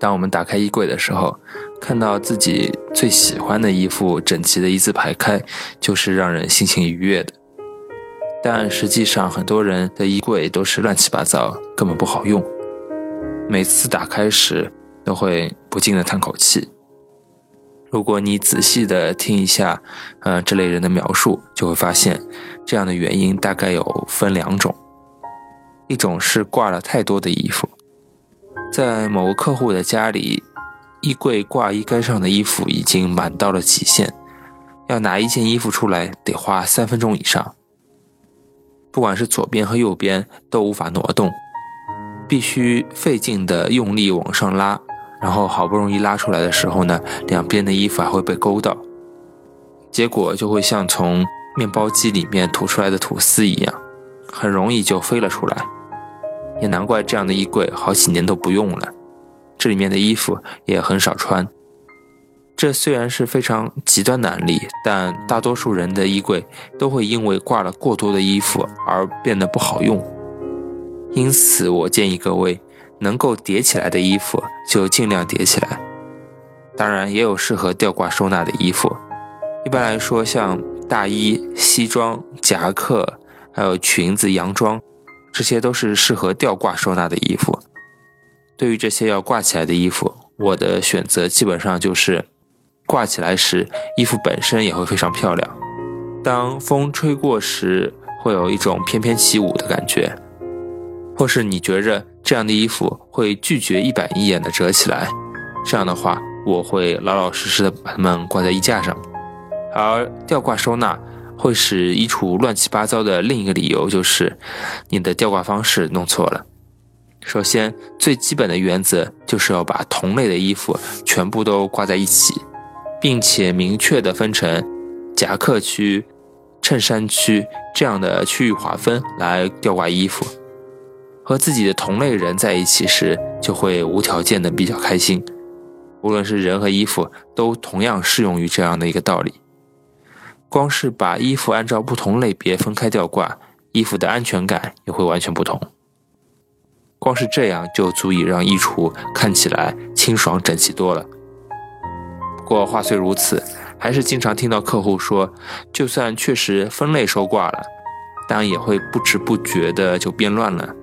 当我们打开衣柜的时候，看到自己最喜欢的衣服整齐的一字排开，就是让人心情愉悦的。但实际上，很多人的衣柜都是乱七八糟，根本不好用。每次打开时，都会不禁的叹口气。如果你仔细的听一下，呃，这类人的描述，就会发现，这样的原因大概有分两种。一种是挂了太多的衣服，在某个客户的家里，衣柜挂衣杆上的衣服已经满到了极限，要拿一件衣服出来得花三分钟以上。不管是左边和右边都无法挪动，必须费劲的用力往上拉，然后好不容易拉出来的时候呢，两边的衣服还会被勾到，结果就会像从面包机里面吐出来的吐司一样，很容易就飞了出来。也难怪这样的衣柜好几年都不用了，这里面的衣服也很少穿。这虽然是非常极端的案例，但大多数人的衣柜都会因为挂了过多的衣服而变得不好用。因此，我建议各位能够叠起来的衣服就尽量叠起来。当然，也有适合吊挂收纳的衣服。一般来说，像大衣、西装、夹克，还有裙子、洋装。这些都是适合吊挂收纳的衣服。对于这些要挂起来的衣服，我的选择基本上就是挂起来时，衣服本身也会非常漂亮。当风吹过时，会有一种翩翩起舞的感觉。或是你觉着这样的衣服会拒绝一板一眼的折起来，这样的话，我会老老实实的把它们挂在衣架上。而吊挂收纳。会使衣橱乱七八糟的另一个理由就是，你的吊挂方式弄错了。首先，最基本的原则就是要把同类的衣服全部都挂在一起，并且明确的分成夹克区、衬衫区这样的区域划分来吊挂衣服。和自己的同类人在一起时，就会无条件的比较开心。无论是人和衣服，都同样适用于这样的一个道理。光是把衣服按照不同类别分开吊挂，衣服的安全感也会完全不同。光是这样就足以让衣橱看起来清爽整齐多了。不过话虽如此，还是经常听到客户说，就算确实分类收挂了，但也会不知不觉的就变乱了。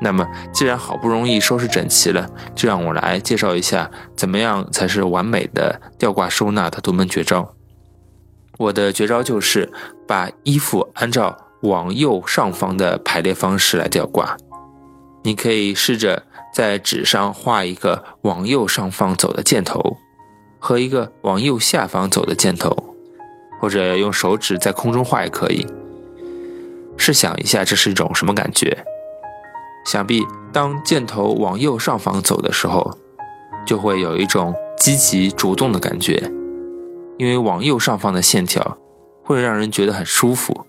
那么，既然好不容易收拾整齐了，就让我来介绍一下，怎么样才是完美的吊挂收纳的独门绝招。我的绝招就是把衣服按照往右上方的排列方式来吊挂。你可以试着在纸上画一个往右上方走的箭头，和一个往右下方走的箭头，或者用手指在空中画也可以。试想一下，这是一种什么感觉？想必当箭头往右上方走的时候，就会有一种积极主动的感觉。因为往右上方的线条会让人觉得很舒服，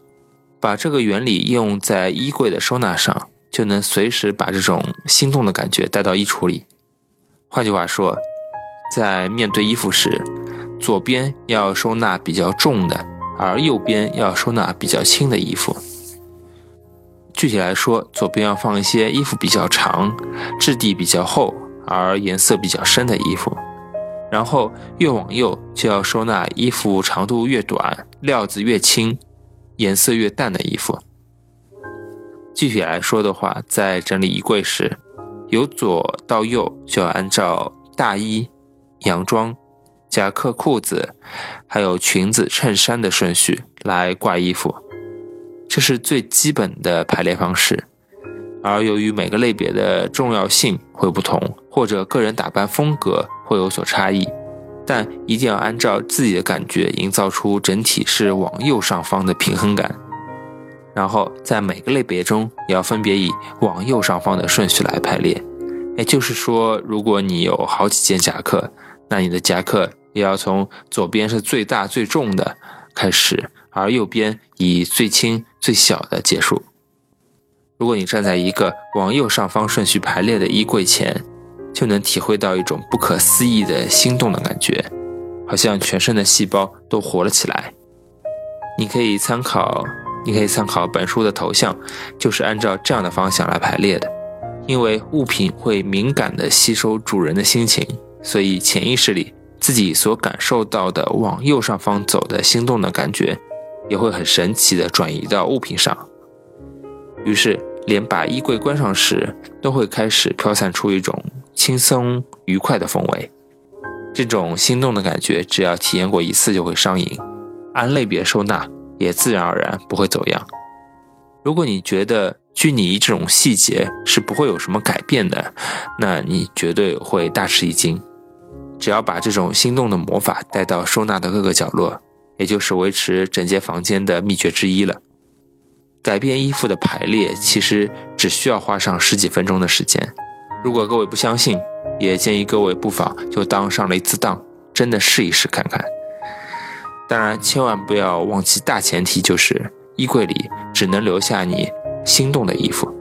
把这个原理应用在衣柜的收纳上，就能随时把这种心动的感觉带到衣橱里。换句话说，在面对衣服时，左边要收纳比较重的，而右边要收纳比较轻的衣服。具体来说，左边要放一些衣服比较长、质地比较厚而颜色比较深的衣服。然后越往右就要收纳衣服长度越短、料子越轻、颜色越淡的衣服。具体来说的话，在整理衣柜时，由左到右就要按照大衣、洋装、夹克、裤子，还有裙子、衬衫的顺序来挂衣服，这是最基本的排列方式。而由于每个类别的重要性会不同，或者个人打扮风格会有所差异，但一定要按照自己的感觉营造出整体是往右上方的平衡感。然后在每个类别中也要分别以往右上方的顺序来排列。也就是说，如果你有好几件夹克，那你的夹克也要从左边是最大最重的开始，而右边以最轻最小的结束。如果你站在一个往右上方顺序排列的衣柜前，就能体会到一种不可思议的心动的感觉，好像全身的细胞都活了起来。你可以参考，你可以参考本书的头像，就是按照这样的方向来排列的。因为物品会敏感地吸收主人的心情，所以潜意识里自己所感受到的往右上方走的心动的感觉，也会很神奇地转移到物品上。于是，连把衣柜关上时，都会开始飘散出一种轻松愉快的氛围。这种心动的感觉，只要体验过一次就会上瘾，按类别收纳也自然而然不会走样。如果你觉得拘泥这种细节是不会有什么改变的，那你绝对会大吃一惊。只要把这种心动的魔法带到收纳的各个角落，也就是维持整洁房间的秘诀之一了。改变衣服的排列，其实只需要花上十几分钟的时间。如果各位不相信，也建议各位不妨就当上了一次当，真的试一试看看。当然，千万不要忘记大前提，就是衣柜里只能留下你心动的衣服。